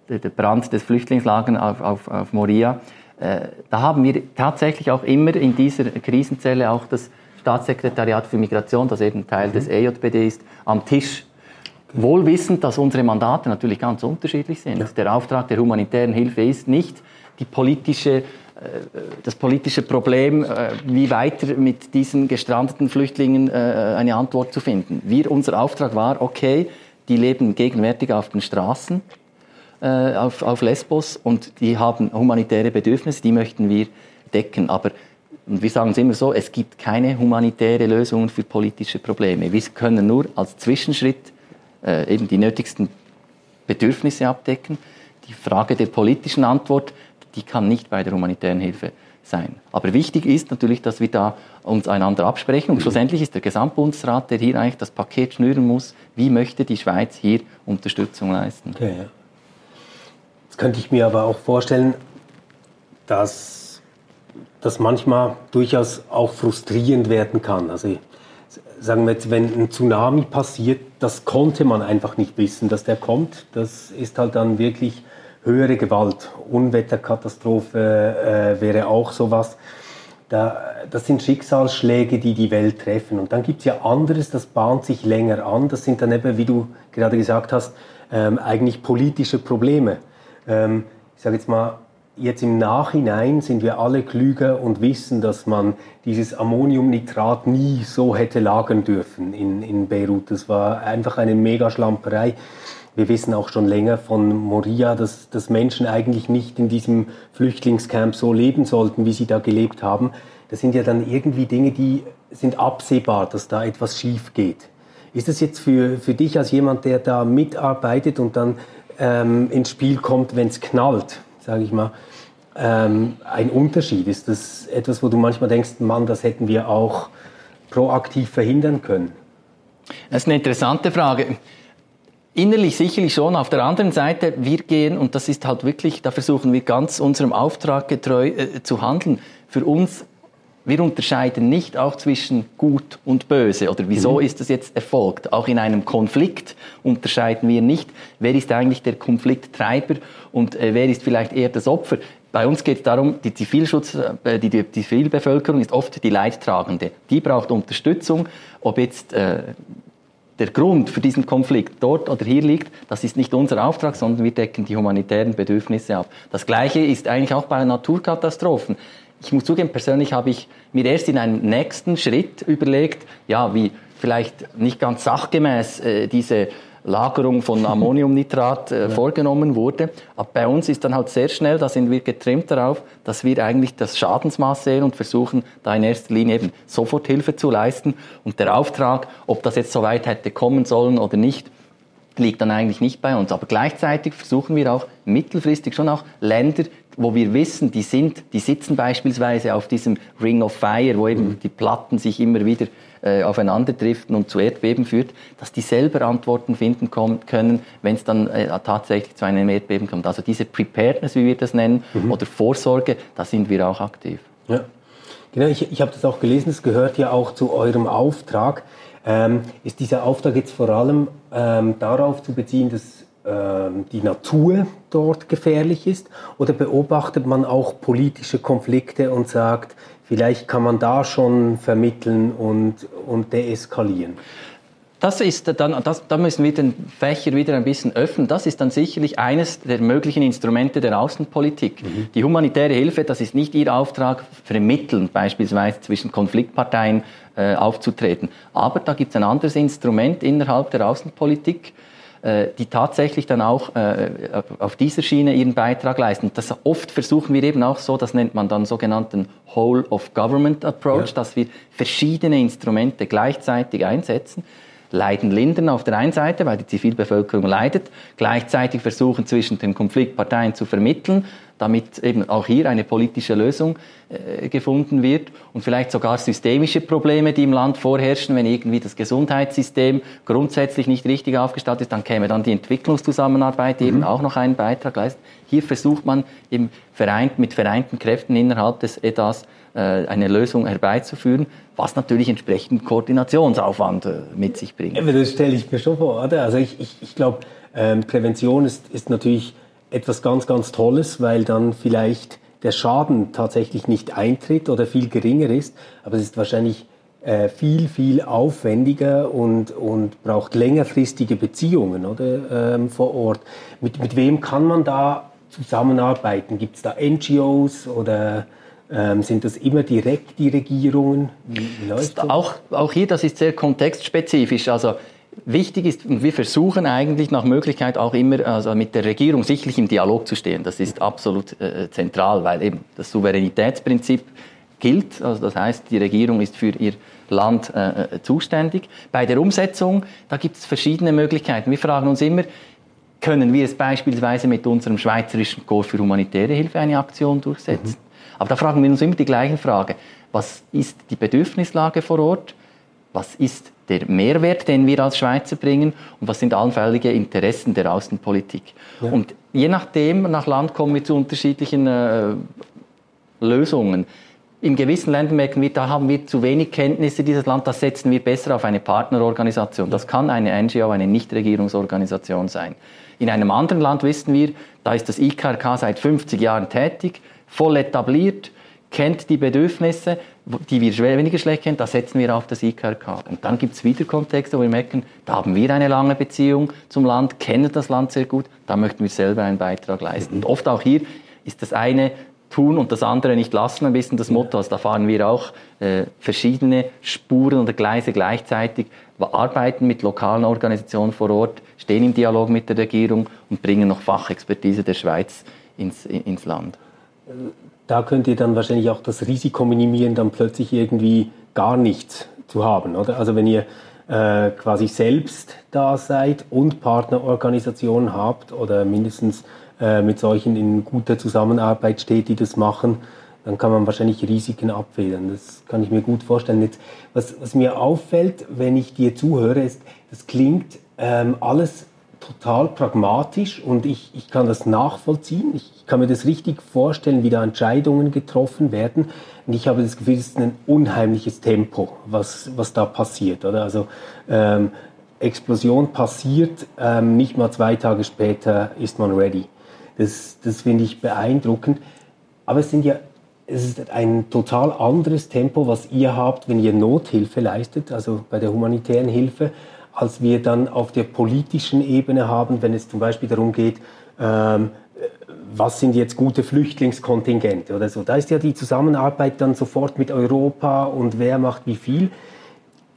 der Brand des Flüchtlingslagers auf, auf, auf Moria. Äh, da haben wir tatsächlich auch immer in dieser Krisenzelle auch das Staatssekretariat für Migration, das eben Teil mhm. des EJPD ist, am Tisch. Wohl wissend, dass unsere Mandate natürlich ganz unterschiedlich sind. Ja. Der Auftrag der humanitären Hilfe ist nicht die politische äh, das politische Problem, wie weiter mit diesen gestrandeten Flüchtlingen eine Antwort zu finden. Wir, unser Auftrag war, okay, die leben gegenwärtig auf den Straßen auf, auf Lesbos und die haben humanitäre Bedürfnisse, die möchten wir decken. Aber und wir sagen es immer so, es gibt keine humanitäre Lösung für politische Probleme. Wir können nur als Zwischenschritt äh, eben die nötigsten Bedürfnisse abdecken. Die Frage der politischen Antwort, die kann nicht bei der humanitären Hilfe sein. Aber wichtig ist natürlich, dass wir da uns einander absprechen. Und schlussendlich ist der Gesamtbundesrat, der hier eigentlich das Paket schnüren muss, wie möchte die Schweiz hier Unterstützung leisten. Okay, ja. Jetzt könnte ich mir aber auch vorstellen, dass das manchmal durchaus auch frustrierend werden kann. Also sagen wir jetzt, wenn ein Tsunami passiert, das konnte man einfach nicht wissen, dass der kommt. Das ist halt dann wirklich höhere Gewalt. Unwetterkatastrophe äh, wäre auch sowas. Da, das sind Schicksalsschläge, die die Welt treffen. Und dann gibt es ja anderes, das bahnt sich länger an. Das sind dann eben, wie du gerade gesagt hast, ähm, eigentlich politische Probleme. Ähm, ich sage jetzt mal, Jetzt im Nachhinein sind wir alle klüger und wissen, dass man dieses Ammoniumnitrat nie so hätte lagern dürfen in, in Beirut. Das war einfach eine Megaschlamperei. Wir wissen auch schon länger von Moria, dass, dass Menschen eigentlich nicht in diesem Flüchtlingscamp so leben sollten, wie sie da gelebt haben. Das sind ja dann irgendwie Dinge, die sind absehbar, dass da etwas schief geht. Ist das jetzt für, für dich als jemand, der da mitarbeitet und dann ähm, ins Spiel kommt, wenn es knallt? sage ich mal, ähm, ein Unterschied? Ist das etwas, wo du manchmal denkst, Mann, das hätten wir auch proaktiv verhindern können? Das ist eine interessante Frage. Innerlich sicherlich schon. Auf der anderen Seite, wir gehen, und das ist halt wirklich, da versuchen wir ganz unserem Auftrag getreu äh, zu handeln. Für uns wir unterscheiden nicht auch zwischen gut und böse oder wieso mhm. ist das jetzt erfolgt. Auch in einem Konflikt unterscheiden wir nicht, wer ist eigentlich der Konflikttreiber und äh, wer ist vielleicht eher das Opfer. Bei uns geht es darum, die, Zivilschutz, äh, die, die Zivilbevölkerung ist oft die Leidtragende. Die braucht Unterstützung, ob jetzt äh, der Grund für diesen Konflikt dort oder hier liegt, das ist nicht unser Auftrag, sondern wir decken die humanitären Bedürfnisse ab. Das Gleiche ist eigentlich auch bei Naturkatastrophen ich muss zugeben, persönlich habe ich mir erst in einem nächsten Schritt überlegt, ja, wie vielleicht nicht ganz sachgemäß äh, diese Lagerung von Ammoniumnitrat äh, ja. vorgenommen wurde. Aber bei uns ist dann halt sehr schnell, da sind wir getrimmt darauf, dass wir eigentlich das Schadensmaß sehen und versuchen, da in erster Linie eben Soforthilfe zu leisten. Und der Auftrag, ob das jetzt so weit hätte kommen sollen oder nicht, liegt dann eigentlich nicht bei uns. Aber gleichzeitig versuchen wir auch mittelfristig schon auch Länder, wo wir wissen, die sind, die sitzen beispielsweise auf diesem Ring of Fire, wo eben mhm. die Platten sich immer wieder äh, aufeinanderdriften und zu Erdbeben führt, dass die selber Antworten finden können, wenn es dann äh, tatsächlich zu einem Erdbeben kommt. Also diese Preparedness, wie wir das nennen, mhm. oder Vorsorge, da sind wir auch aktiv. Ja. Genau, ich, ich habe das auch gelesen, es gehört ja auch zu eurem Auftrag. Ähm, ist dieser Auftrag jetzt vor allem ähm, darauf zu beziehen, dass die Natur dort gefährlich ist? Oder beobachtet man auch politische Konflikte und sagt, vielleicht kann man da schon vermitteln und, und deeskalieren? Das ist dann, das, da müssen wir den Fächer wieder ein bisschen öffnen. Das ist dann sicherlich eines der möglichen Instrumente der Außenpolitik. Mhm. Die humanitäre Hilfe, das ist nicht Ihr Auftrag, vermitteln beispielsweise zwischen Konfliktparteien äh, aufzutreten. Aber da gibt es ein anderes Instrument innerhalb der Außenpolitik, die tatsächlich dann auch äh, auf dieser Schiene ihren Beitrag leisten. Das oft versuchen wir eben auch so, das nennt man dann sogenannten Whole of Government Approach, ja. dass wir verschiedene Instrumente gleichzeitig einsetzen. Leiden lindern auf der einen Seite, weil die Zivilbevölkerung leidet, gleichzeitig versuchen zwischen den Konfliktparteien zu vermitteln, damit eben auch hier eine politische Lösung äh, gefunden wird und vielleicht sogar systemische Probleme, die im Land vorherrschen, wenn irgendwie das Gesundheitssystem grundsätzlich nicht richtig aufgestattet ist, dann käme dann die Entwicklungszusammenarbeit mhm. eben auch noch einen Beitrag leisten. Hier versucht man eben vereint, mit vereinten Kräften innerhalb des EDAs eine Lösung herbeizuführen, was natürlich entsprechend Koordinationsaufwand äh, mit sich bringt. Das stelle ich mir schon vor, oder? Also ich, ich, ich glaube, ähm, Prävention ist, ist natürlich etwas ganz, ganz Tolles, weil dann vielleicht der Schaden tatsächlich nicht eintritt oder viel geringer ist, aber es ist wahrscheinlich äh, viel, viel aufwendiger und, und braucht längerfristige Beziehungen oder, ähm, vor Ort. Mit, mit wem kann man da zusammenarbeiten? Gibt es da NGOs oder ähm, sind das immer direkt die Regierungen? Wie, wie läuft das? Auch, auch hier, das ist sehr kontextspezifisch. Also Wichtig ist, und wir versuchen eigentlich nach Möglichkeit auch immer also mit der Regierung sicherlich im Dialog zu stehen. Das ist absolut äh, zentral, weil eben das Souveränitätsprinzip gilt. Also das heißt, die Regierung ist für ihr Land äh, äh zuständig. Bei der Umsetzung, da gibt es verschiedene Möglichkeiten. Wir fragen uns immer, können wir es beispielsweise mit unserem Schweizerischen Korps für humanitäre Hilfe eine Aktion durchsetzen? Mhm. Aber da fragen wir uns immer die gleiche Frage. Was ist die Bedürfnislage vor Ort? Was ist der Mehrwert, den wir als Schweizer bringen und was sind allfällige Interessen der Außenpolitik. Ja. Und je nachdem, nach Land kommen wir zu unterschiedlichen äh, Lösungen. In gewissen Ländern merken wir, da haben wir zu wenig Kenntnisse dieses Land, da setzen wir besser auf eine Partnerorganisation. Das kann eine NGO, eine Nichtregierungsorganisation sein. In einem anderen Land wissen wir, da ist das IKRK seit 50 Jahren tätig, voll etabliert, kennt die Bedürfnisse, die wir weniger schlecht kennen, da setzen wir auf das IKRK. Und dann gibt es wieder Kontexte, wo wir merken, da haben wir eine lange Beziehung zum Land, kennen das Land sehr gut, da möchten wir selber einen Beitrag leisten. Und oft auch hier ist das eine tun und das andere nicht lassen, ein bisschen das Motto. Also da fahren wir auch äh, verschiedene Spuren oder Gleise gleichzeitig, arbeiten mit lokalen Organisationen vor Ort, stehen im Dialog mit der Regierung und bringen noch Fachexpertise der Schweiz ins, ins Land da könnt ihr dann wahrscheinlich auch das Risiko minimieren, dann plötzlich irgendwie gar nichts zu haben, oder? Also wenn ihr äh, quasi selbst da seid und Partnerorganisationen habt oder mindestens äh, mit solchen in guter Zusammenarbeit steht, die das machen, dann kann man wahrscheinlich Risiken abfedern. Das kann ich mir gut vorstellen. Jetzt, was, was mir auffällt, wenn ich dir zuhöre, ist, das klingt ähm, alles total pragmatisch und ich, ich kann das nachvollziehen. Ich kann mir das richtig vorstellen, wie da Entscheidungen getroffen werden. Und ich habe das Gefühl, es ist ein unheimliches Tempo, was, was da passiert. Oder? Also ähm, Explosion passiert, ähm, nicht mal zwei Tage später ist man ready. Das, das finde ich beeindruckend. Aber es sind ja es ist ein total anderes Tempo, was ihr habt, wenn ihr Nothilfe leistet, also bei der humanitären Hilfe, als wir dann auf der politischen Ebene haben, wenn es zum Beispiel darum geht, ähm, was sind jetzt gute Flüchtlingskontingente oder so. Da ist ja die Zusammenarbeit dann sofort mit Europa und wer macht wie viel.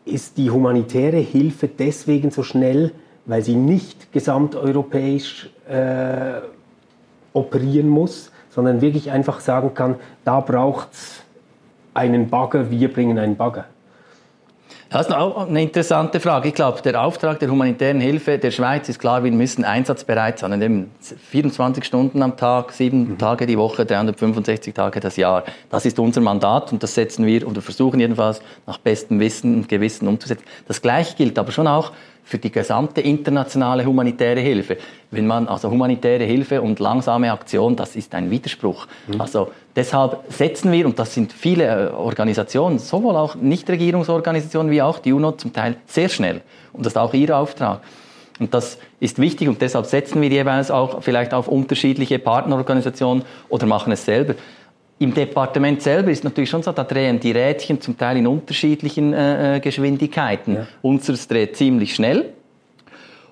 Ist die humanitäre Hilfe deswegen so schnell weil sie nicht gesamteuropäisch äh, operieren muss, sondern wirklich einfach sagen kann, da braucht es einen Bagger, wir bringen einen Bagger. Das ist auch eine interessante Frage. Ich glaube, der Auftrag der humanitären Hilfe der Schweiz ist klar, wir müssen einsatzbereit sein. Eben 24 Stunden am Tag, sieben mhm. Tage die Woche, 365 Tage das Jahr. Das ist unser Mandat und das setzen wir oder versuchen jedenfalls nach bestem Wissen und Gewissen umzusetzen. Das Gleiche gilt aber schon auch für die gesamte internationale humanitäre Hilfe. Wenn man also humanitäre Hilfe und langsame Aktion, das ist ein Widerspruch. Mhm. Also deshalb setzen wir und das sind viele äh, Organisationen, sowohl auch Nichtregierungsorganisationen wie auch die UNO zum Teil sehr schnell und das ist auch ihr Auftrag. Und das ist wichtig und deshalb setzen wir jeweils auch vielleicht auf unterschiedliche Partnerorganisationen oder machen es selber. Im Departement selber ist natürlich schon so, da drehen die Rädchen zum Teil in unterschiedlichen äh, äh Geschwindigkeiten. Ja. Unseres dreht ziemlich schnell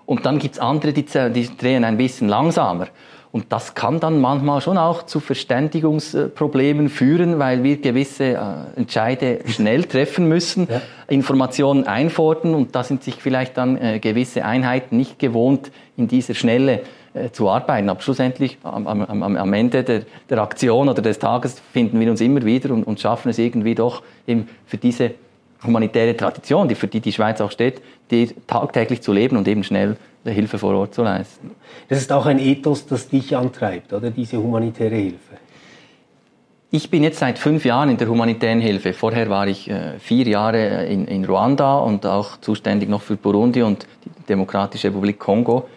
und dann gibt es andere, die, die drehen ein bisschen langsamer. Und das kann dann manchmal schon auch zu Verständigungsproblemen führen, weil wir gewisse äh, Entscheide schnell treffen müssen, ja. Informationen einfordern und da sind sich vielleicht dann äh, gewisse Einheiten nicht gewohnt, in dieser Schnelle zu arbeiten. Aber schlussendlich am, am, am Ende der, der, Aktion oder des Tages finden wir uns immer wieder und, und schaffen es irgendwie doch für diese humanitäre Tradition, die, für die die Schweiz auch steht, die tagtäglich zu leben und eben schnell Hilfe vor Ort zu leisten. Das ist auch ein Ethos, das dich antreibt, oder diese humanitäre Hilfe? Ich bin jetzt seit fünf Jahren in der humanitären Hilfe. Vorher war ich äh, vier Jahre in, in Ruanda und auch zuständig noch für Burundi und die Demokratische Republik Kongo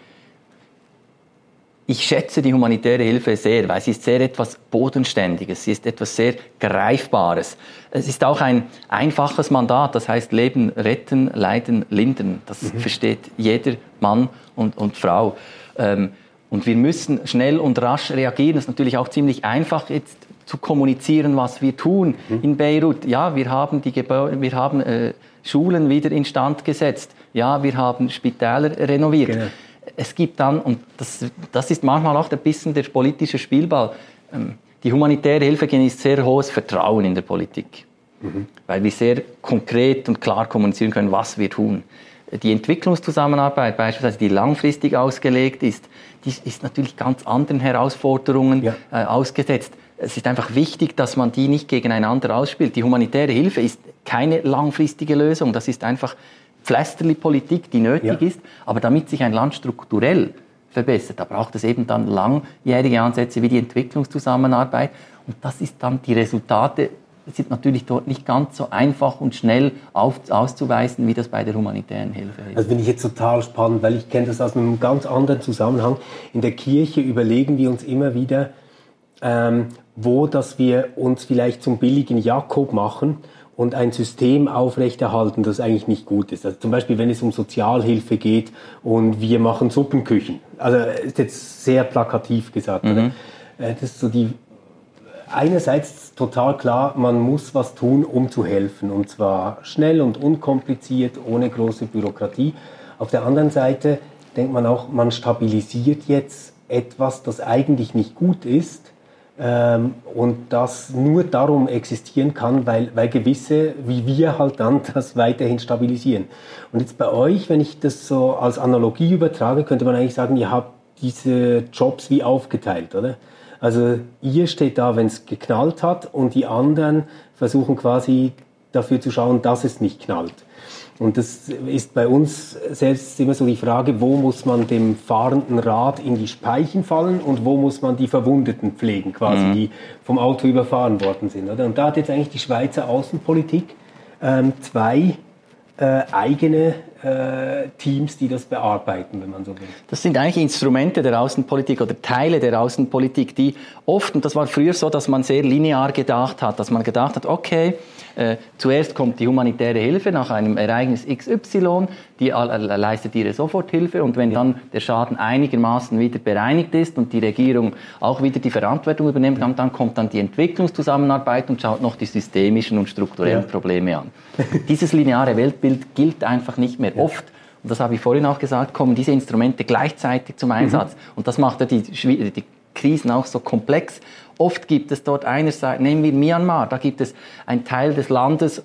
ich schätze die humanitäre Hilfe sehr, weil sie ist sehr etwas Bodenständiges, sie ist etwas sehr Greifbares. Es ist auch ein einfaches Mandat, das heißt Leben retten, Leiden lindern. Das mhm. versteht jeder Mann und, und Frau. Ähm, und wir müssen schnell und rasch reagieren. Es ist natürlich auch ziemlich einfach jetzt zu kommunizieren, was wir tun mhm. in Beirut. Ja, wir haben die Gebäude, wir haben äh, Schulen wieder instand gesetzt. Ja, wir haben Spitäler renoviert. Genau es gibt dann, und das, das ist manchmal auch ein bisschen der politische Spielball, ähm, die humanitäre Hilfe genießt sehr hohes Vertrauen in der Politik, mhm. weil wir sehr konkret und klar kommunizieren können, was wir tun. Die Entwicklungszusammenarbeit, beispielsweise die langfristig ausgelegt ist, die ist natürlich ganz anderen Herausforderungen ja. äh, ausgesetzt. Es ist einfach wichtig, dass man die nicht gegeneinander ausspielt. Die humanitäre Hilfe ist keine langfristige Lösung. Das ist einfach Pflasterli-Politik, die nötig ja. ist. Aber damit sich ein Land strukturell verbessert, da braucht es eben dann langjährige Ansätze wie die Entwicklungszusammenarbeit. Und das ist dann die Resultate sind natürlich dort nicht ganz so einfach und schnell auf, auszuweisen, wie das bei der humanitären Hilfe ist. Das finde ich jetzt total spannend, weil ich kenne das aus einem ganz anderen Zusammenhang. In der Kirche überlegen wir uns immer wieder, ähm, wo dass wir uns vielleicht zum billigen Jakob machen und ein System aufrechterhalten, das eigentlich nicht gut ist. Also zum Beispiel, wenn es um Sozialhilfe geht und wir machen Suppenküchen. Also ist jetzt sehr plakativ gesagt. Mhm. Äh, das ist so die einerseits total klar, man muss was tun, um zu helfen. Und zwar schnell und unkompliziert, ohne große Bürokratie. Auf der anderen Seite denkt man auch, man stabilisiert jetzt etwas, das eigentlich nicht gut ist ähm, und das nur darum existieren kann, weil, weil gewisse, wie wir halt dann, das weiterhin stabilisieren. Und jetzt bei euch, wenn ich das so als Analogie übertrage, könnte man eigentlich sagen, ihr habt diese Jobs wie aufgeteilt, oder? Also ihr steht da, wenn es geknallt hat und die anderen versuchen quasi dafür zu schauen, dass es nicht knallt. Und das ist bei uns selbst immer so die Frage, wo muss man dem fahrenden Rad in die Speichen fallen und wo muss man die Verwundeten pflegen, quasi, mhm. die vom Auto überfahren worden sind. Oder? Und da hat jetzt eigentlich die Schweizer Außenpolitik ähm, zwei äh, eigene Teams, die das bearbeiten, wenn man so will. Das sind eigentlich Instrumente der Außenpolitik oder Teile der Außenpolitik, die oft, und das war früher so, dass man sehr linear gedacht hat, dass man gedacht hat, okay, äh, zuerst kommt die humanitäre Hilfe nach einem Ereignis XY, die leistet ihre Soforthilfe und wenn dann der Schaden einigermaßen wieder bereinigt ist und die Regierung auch wieder die Verantwortung übernimmt, dann, dann kommt dann die Entwicklungszusammenarbeit und schaut noch die systemischen und strukturellen ja. Probleme an. Dieses lineare Weltbild gilt einfach nicht mehr. Ja. Oft und das habe ich vorhin auch gesagt, kommen diese Instrumente gleichzeitig zum Einsatz. Mhm. Und das macht ja die, die Krisen auch so komplex. Oft gibt es dort einerseits, nehmen wir Myanmar, da gibt es einen Teil des Landes,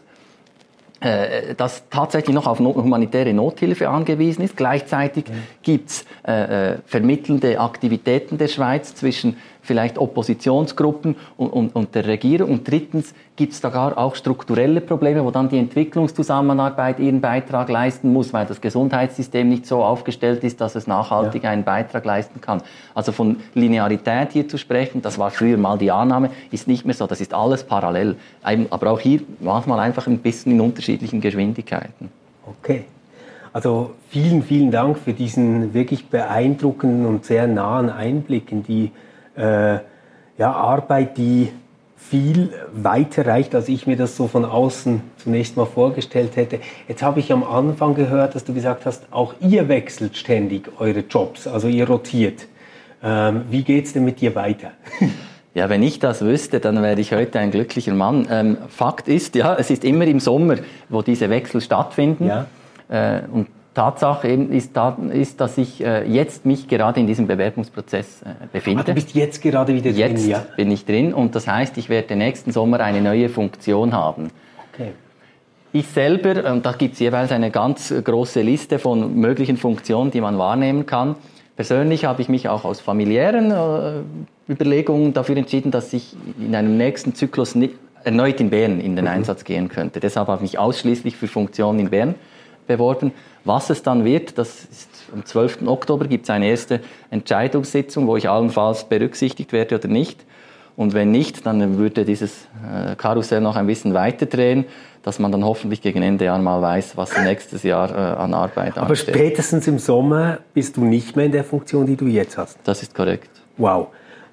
äh, das tatsächlich noch auf humanitäre Nothilfe angewiesen ist. Gleichzeitig mhm. gibt's äh, äh, vermittelnde Aktivitäten der Schweiz zwischen vielleicht Oppositionsgruppen und, und, und der Regierung. Und drittens gibt es da gar auch strukturelle Probleme, wo dann die Entwicklungszusammenarbeit ihren Beitrag leisten muss, weil das Gesundheitssystem nicht so aufgestellt ist, dass es nachhaltig ja. einen Beitrag leisten kann. Also von Linearität hier zu sprechen, das war früher mal die Annahme, ist nicht mehr so. Das ist alles parallel. Aber auch hier manchmal einfach ein bisschen in unterschiedlichen Geschwindigkeiten. Okay. Also vielen, vielen Dank für diesen wirklich beeindruckenden und sehr nahen Einblick in die äh, ja, Arbeit, die viel weiter reicht, als ich mir das so von außen zunächst mal vorgestellt hätte. Jetzt habe ich am Anfang gehört, dass du gesagt hast, auch ihr wechselt ständig eure Jobs, also ihr rotiert. Ähm, wie geht es denn mit dir weiter? Ja, wenn ich das wüsste, dann wäre ich heute ein glücklicher Mann. Ähm, Fakt ist, ja, es ist immer im Sommer, wo diese Wechsel stattfinden. Ja. Äh, und Tatsache eben ist, ist, dass ich äh, jetzt mich gerade in diesem Bewerbungsprozess äh, befinde. Ah, du bist jetzt gerade wieder drin, Jetzt ja? bin ich drin und das heißt, ich werde nächsten Sommer eine neue Funktion haben. Okay. Ich selber, und da gibt es jeweils eine ganz große Liste von möglichen Funktionen, die man wahrnehmen kann. Persönlich habe ich mich auch aus familiären äh, Überlegungen dafür entschieden, dass ich in einem nächsten Zyklus erneut in Bern in den mhm. Einsatz gehen könnte. Deshalb habe ich mich ausschließlich für Funktionen in Bern beworben. Was es dann wird, das ist am 12. Oktober gibt es eine erste Entscheidungssitzung, wo ich allenfalls berücksichtigt werde oder nicht. Und wenn nicht, dann würde dieses äh, Karussell noch ein bisschen weiter drehen, dass man dann hoffentlich gegen Ende Jahr mal weiß, was nächstes Jahr äh, an Arbeit Aber ansteht. spätestens im Sommer bist du nicht mehr in der Funktion, die du jetzt hast. Das ist korrekt. Wow.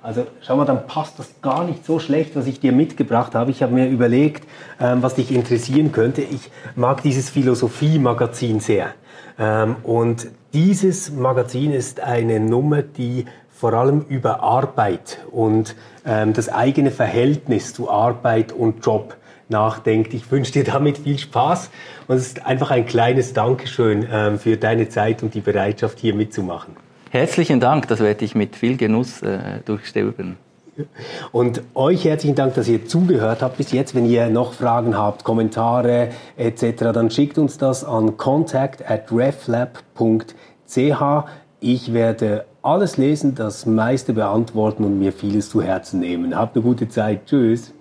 Also schau mal, dann passt das gar nicht so schlecht, was ich dir mitgebracht habe. Ich habe mir überlegt, ähm, was dich interessieren könnte. Ich mag dieses Philosophie-Magazin sehr. Ähm, und dieses Magazin ist eine Nummer, die vor allem über Arbeit und ähm, das eigene Verhältnis zu Arbeit und Job nachdenkt. Ich wünsche dir damit viel Spaß und es ist einfach ein kleines Dankeschön ähm, für deine Zeit und die Bereitschaft, hier mitzumachen. Herzlichen Dank, das werde ich mit viel Genuss äh, durchstöbern. Und euch herzlichen Dank, dass ihr zugehört habt bis jetzt. Wenn ihr noch Fragen habt, Kommentare etc., dann schickt uns das an contact at reflab.ch. Ich werde alles lesen, das meiste beantworten und mir vieles zu Herzen nehmen. Habt eine gute Zeit. Tschüss.